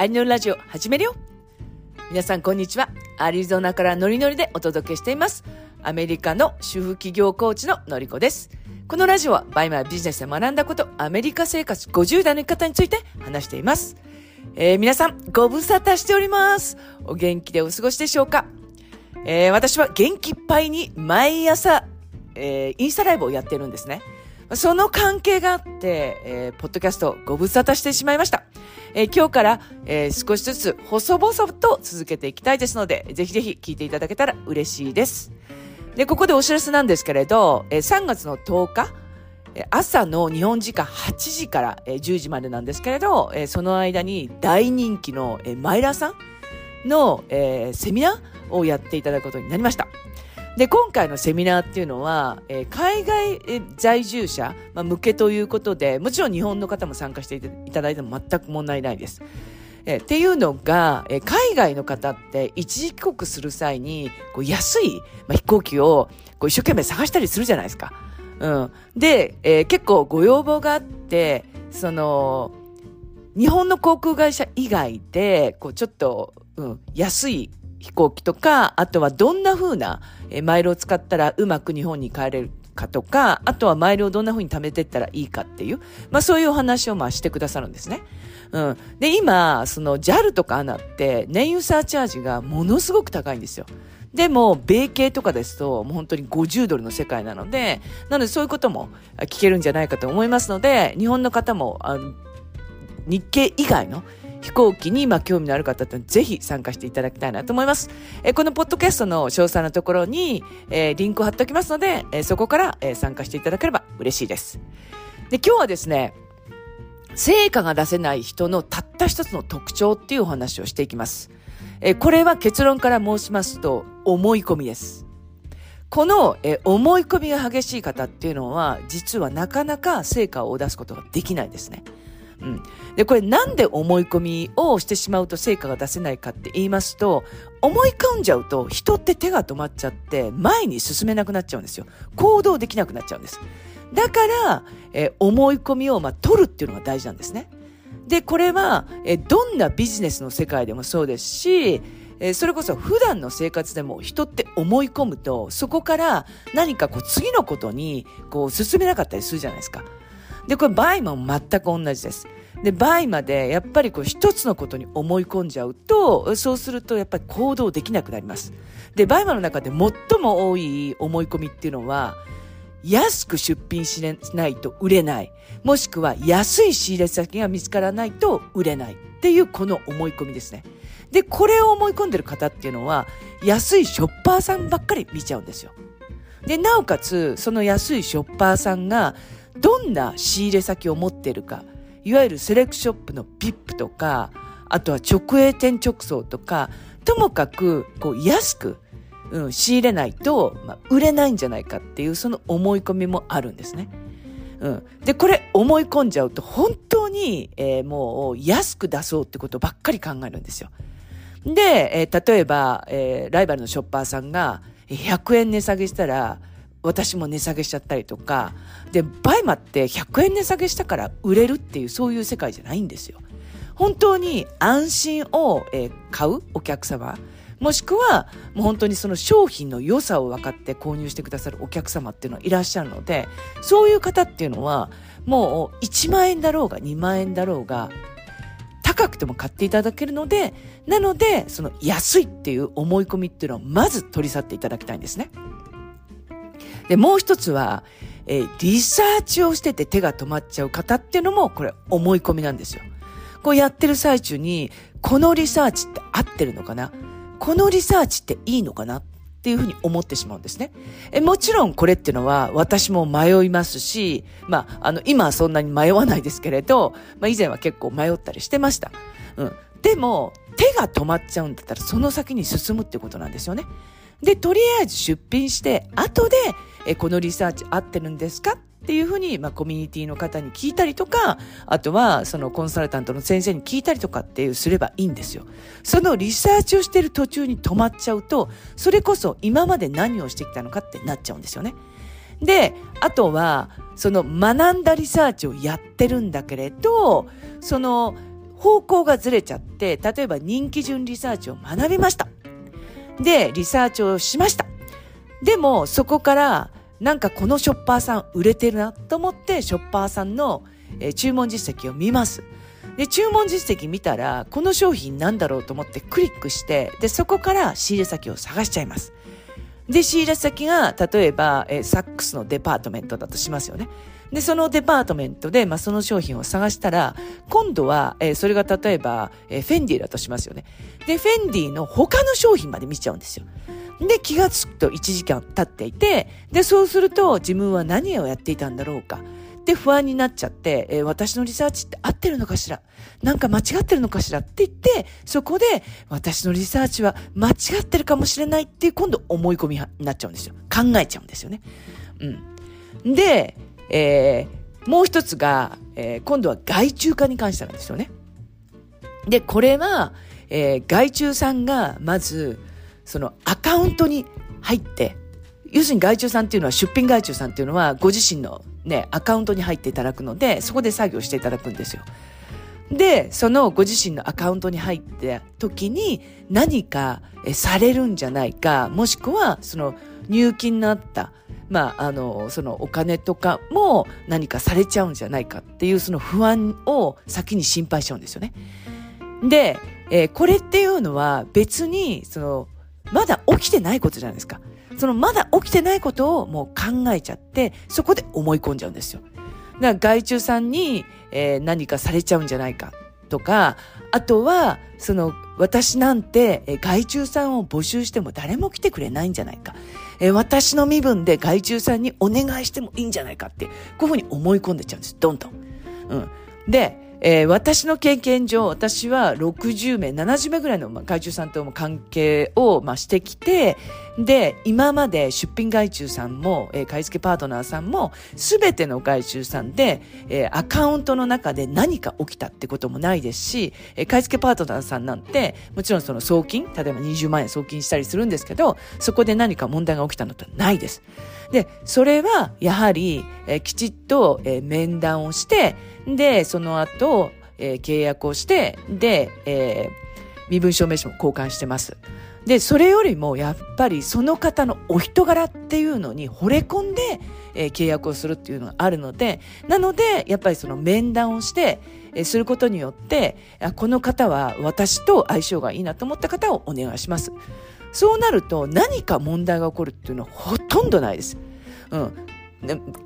アリのラジオ始めるよ皆さんこんにちは。アリゾナからノリノリでお届けしています。アメリカの主婦企業コーチののりこです。このラジオはバイマービジネスで学んだこと、アメリカ生活50代の生き方について話しています。えー、皆さん、ご無沙汰しております。お元気でお過ごしでしょうか？えー、私は元気いっぱいに毎朝、えー、インスタライブをやってるんですね。その関係があって、えー、ポッドキャストご無沙汰してしまいました。えー、今日から、えー、少しずつ細々と続けていきたいですので、ぜひぜひ聞いていただけたら嬉しいです。で、ここでお知らせなんですけれど、えー、3月の10日、朝の日本時間8時から10時までなんですけれど、その間に大人気のマイラーさんのセミナーをやっていただくことになりました。で、今回のセミナーっていうのは、えー、海外在住者、まあ、向けということで、もちろん日本の方も参加していただいても全く問題ないです。え、っていうのが、え、海外の方って一時帰国する際に、こう安い、まあ、飛行機をこう一生懸命探したりするじゃないですか。うん。で、えー、結構ご要望があって、その、日本の航空会社以外で、こうちょっと、うん、安い飛行機とか、あとはどんな風なマイルを使ったらうまく日本に帰れるかとか、あとはマイルをどんな風に貯めていったらいいかっていう、まあそういうお話をまあしてくださるんですね。うん。で、今、その JAL とか ANA って燃油サーチャージがものすごく高いんですよ。でも、米系とかですと、もう本当に50ドルの世界なので、なのでそういうことも聞けるんじゃないかと思いますので、日本の方も、あの日系以外の飛行機にま興味のある方ってぜひ参加していただきたいなと思います。えこのポッドキャストの詳細なところに、えー、リンクを貼っておきますので、えー、そこから、え、参加していただければ嬉しいです。で、今日はですね、成果が出せない人のたった一つの特徴っていうお話をしていきます。えこれは結論から申しますと、思い込みです。この、え思い込みが激しい方っていうのは、実はなかなか成果を出すことができないですね。うん。で、これなんで思い込みをしてしまうと成果が出せないかって言いますと、思い込んじゃうと人って手が止まっちゃって前に進めなくなっちゃうんですよ。行動できなくなっちゃうんです。だから、えー、思い込みを、まあ、取るっていうのが大事なんですね。で、これは、えー、どんなビジネスの世界でもそうですし、え、それこそ普段の生活でも人って思い込むと、そこから何かこう次のことにこう進めなかったりするじゃないですか。で、これ BUYMA も全く同じです。で、 BUYMA でやっぱりこう一つのことに思い込んじゃうと、そうするとやっぱり行動できなくなります。で、 BUYMA の中で最も多い思い込みっていうのは、安く出品しないと売れない。もしくは安い仕入れ先が見つからないと売れないっていうこの思い込みですね。で、これを思い込んでる方っていうのは、安いショッパーさんばっかり見ちゃうんですよ。で、なおかつ、その安いショッパーさんが、どんな仕入れ先を持っているか、いわゆるセレクショップの VIP とか、あとは直営店直送とか、ともかく、こう、安く、うん、仕入れないと、まあ、売れないんじゃないかっていう、その思い込みもあるんですね。うん。で、これ思い込んじゃうと、本当に、えー、もう、安く出そうってことばっかり考えるんですよ。で、えー、例えば、えー、ライバルのショッパーさんが、100円値下げしたら、私も値下げしちゃったりとか、で、 BUYMA って100円値下げしたから売れるっていうそういう世界じゃないんですよ。本当に安心を、えー、買うお客様、もしくはもう本当にその商品の良さを分かって購入してくださるお客様っていうのはいらっしゃるので、そういう方っていうのはもう1万円だろうが2万円だろうが高くても買っていただけるので、なのでその安いっていう思い込みっていうのをまず取り去っていただきたいんですね。で、もう一つは、えー、リサーチをしてて手が止まっちゃう方っていうのも、これ思い込みなんですよ。こうやってる最中に、このリサーチって合ってるのかな？このリサーチっていいのかな？っていうふうに思ってしまうんですね。えもちろんこれっていうのは私も迷いますし、まあ、あの、今はそんなに迷わないですけれど、まあ以前は結構迷ったりしてました。うん。でも、手が止まっちゃうんだったらその先に進むってことなんですよね。で、とりあえず出品して、後で、えこのリサーチ合ってるんですか？っていうふうに、まあ、コミュニティの方に聞いたりとか、あとは、そのコンサルタントの先生に聞いたりとかっていうすればいいんですよ。そのリサーチをしてる途中に止まっちゃうと、それこそ今まで何をしてきたのかってなっちゃうんですよね。で、あとは、その学んだリサーチをやってるんだけれど、その、方向がずれちゃって、例えば人気順リサーチを学びました。で、リサーチをしました。でも、そこから、なんかこのショッパーさん売れてるなと思って、ショッパーさんの、え、注文実績を見ます。で、注文実績見たら、この商品なんだろうと思ってクリックして、で、そこから仕入れ先を探しちゃいます。で、仕入れ先が、例えば、え、サックスのデパートメントだとしますよね。で、そのデパートメントで、まあ、その商品を探したら、今度は、えー、それが例えば、えー、フェンディだとしますよね。で、フェンディの他の商品まで見ちゃうんですよ。で、気がつくと1時間経っていて、で、そうすると自分は何をやっていたんだろうか。で、不安になっちゃって、えー、私のリサーチって合ってるのかしら？なんか間違ってるのかしらって言って、そこで私のリサーチは間違ってるかもしれないっていう今度思い込みになっちゃうんですよ。考えちゃうんですよね。うん。で、えー、もう一つが、えー、今度は外注化に関してなんですよね。で、これは、えー、外注さんがまず、そのアカウントに入って、要するに外注さんっていうのは、出品外注さんっていうのは、ご自身のね、アカウントに入っていただくので、そこで作業していただくんですよ。で、そのご自身のアカウントに入った時に何かされるんじゃないか、もしくはその入金のあった、まあ、あの、そのお金とかも何かされちゃうんじゃないかっていうその不安を先に心配しちゃうんですよね。で、えー、これっていうのは別に、その、まだ起きてないことじゃないですか。そのまだ起きてないことをもう考えちゃって、そこで思い込んじゃうんですよ。だから外注さんに、えー、何かされちゃうんじゃないかとか、あとは、その、私なんて、えー、外注さんを募集しても誰も来てくれないんじゃないか。えー、私の身分で害虫さんにお願いしてもいいんじゃないかって、こういうふうに思い込んでちゃうんです。どんどん。うん。で、えー、私の経験上、私は60名、70名ぐらいの、まあ、外注さんとも関係を、まあ、してきて、で、今まで出品外注さんも、えー、買い付けパートナーさんも、すべての外注さんで、えー、アカウントの中で何か起きたってこともないですし、えー、買い付けパートナーさんなんて、もちろんその送金、例えば20万円送金したりするんですけど、そこで何か問題が起きたのってないです。で、それは、やはり、えー、きちっと、えー、面談をして、で、その後、えー、契約をして、で、えー、身分証明書も交換してます。で、それよりもやっぱりその方のお人柄っていうのに惚れ込んで、えー、契約をするっていうのがあるので、なので、やっぱりその面談をして、えー、することによって、この方は私と相性がいいなと思った方をお願いします。そうなると何か問題が起こるっていうのはほとんどないです。うん。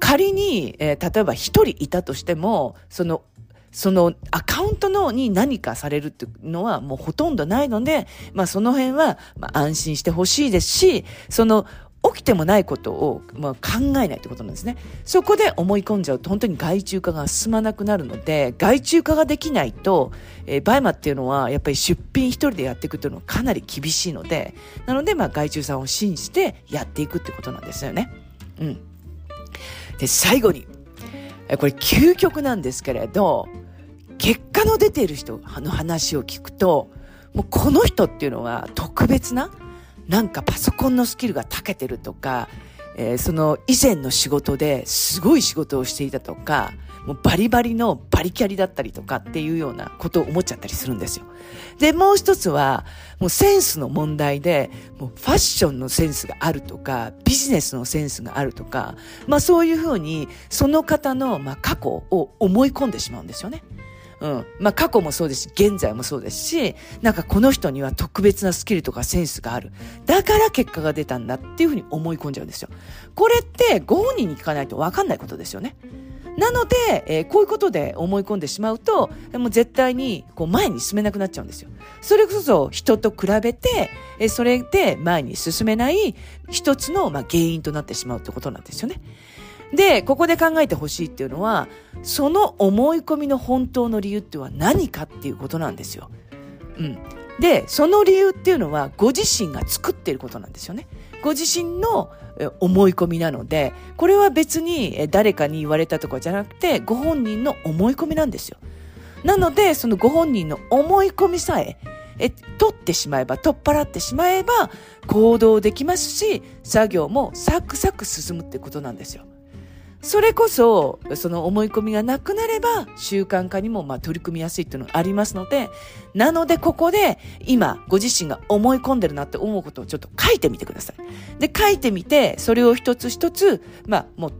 仮に、えー、例えば一人いたとしても、そのそのアカウントのに何かされるっていうのはもうほとんどないので、まあその辺はまあ安心してほしいですし、その起きてもないことを、まあ、考えないってことなんですね。そこで思い込んじゃうと本当に外注化が進まなくなるので、外注化ができないと、えー、 BUYMA っていうのはやっぱり出品一人でやっていくっていうのはかなり厳しいので、なのでまあ外注さんを信じてやっていくってことなんですよね。うん。で、最後に、これ究極なんですけれど、結果の出ている人の話を聞くと、もうこの人っていうのは特別な、なんかパソコンのスキルが長けてるとか、えー、その以前の仕事ですごい仕事をしていたとか、もうバリバリのバリキャリだったりとかっていうようなことを思っちゃったりするんですよ。で、もう一つは、もうセンスの問題で、もうファッションのセンスがあるとか、ビジネスのセンスがあるとか、まあそういうふうに、その方の、まあ過去を思い込んでしまうんですよね。うん。まあ過去もそうですし、現在もそうですし、なんかこの人には特別なスキルとかセンスがある。だから結果が出たんだっていうふうに思い込んじゃうんですよ。これってご本人に聞かないとわかんないことですよね。なので、えー、こういうことで思い込んでしまうと、もう絶対にこう前に進めなくなっちゃうんですよ。それこそ人と比べて、えー、それで前に進めない一つの、まあ、原因となってしまうってことなんですよね。で、ここで考えてほしいっていうのは、その思い込みの本当の理由っては何かっていうことなんですよ。うん。で、その理由っていうのは、ご自身が作っていることなんですよね。ご自身の思い込みなので、これは別に誰かに言われたとかじゃなくて、ご本人の思い込みなんですよ。なので、そのご本人の思い込みさえ、え、取ってしまえば、取っ払ってしまえば、行動できますし、作業もサクサク進むってことなんですよ。それこそ、その思い込みがなくなれば、習慣化にもまあ取り組みやすいっていうのがありますので、なのでここで、今、ご自身が思い込んでるなって思うことをちょっと書いてみてください。で、書いてみて、それを一つ一つ、まあ、もう、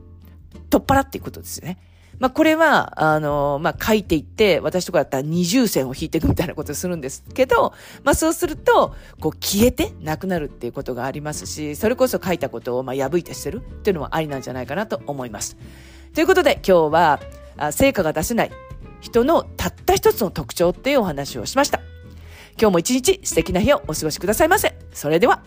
取っ払っていくことですよね。まあ、これは、あの、まあ、書いていって、私とかだったら二重線を引いていくみたいなことするんですけど、まあ、そうすると、こう、消えてなくなるっていうことがありますし、それこそ書いたことを、ま、破いて捨てるっていうのはありなんじゃないかなと思います。ということで、今日は、あ成果が出せない人のたった一つの特徴っていうお話をしました。今日も一日素敵な日をお過ごしくださいませ。それでは。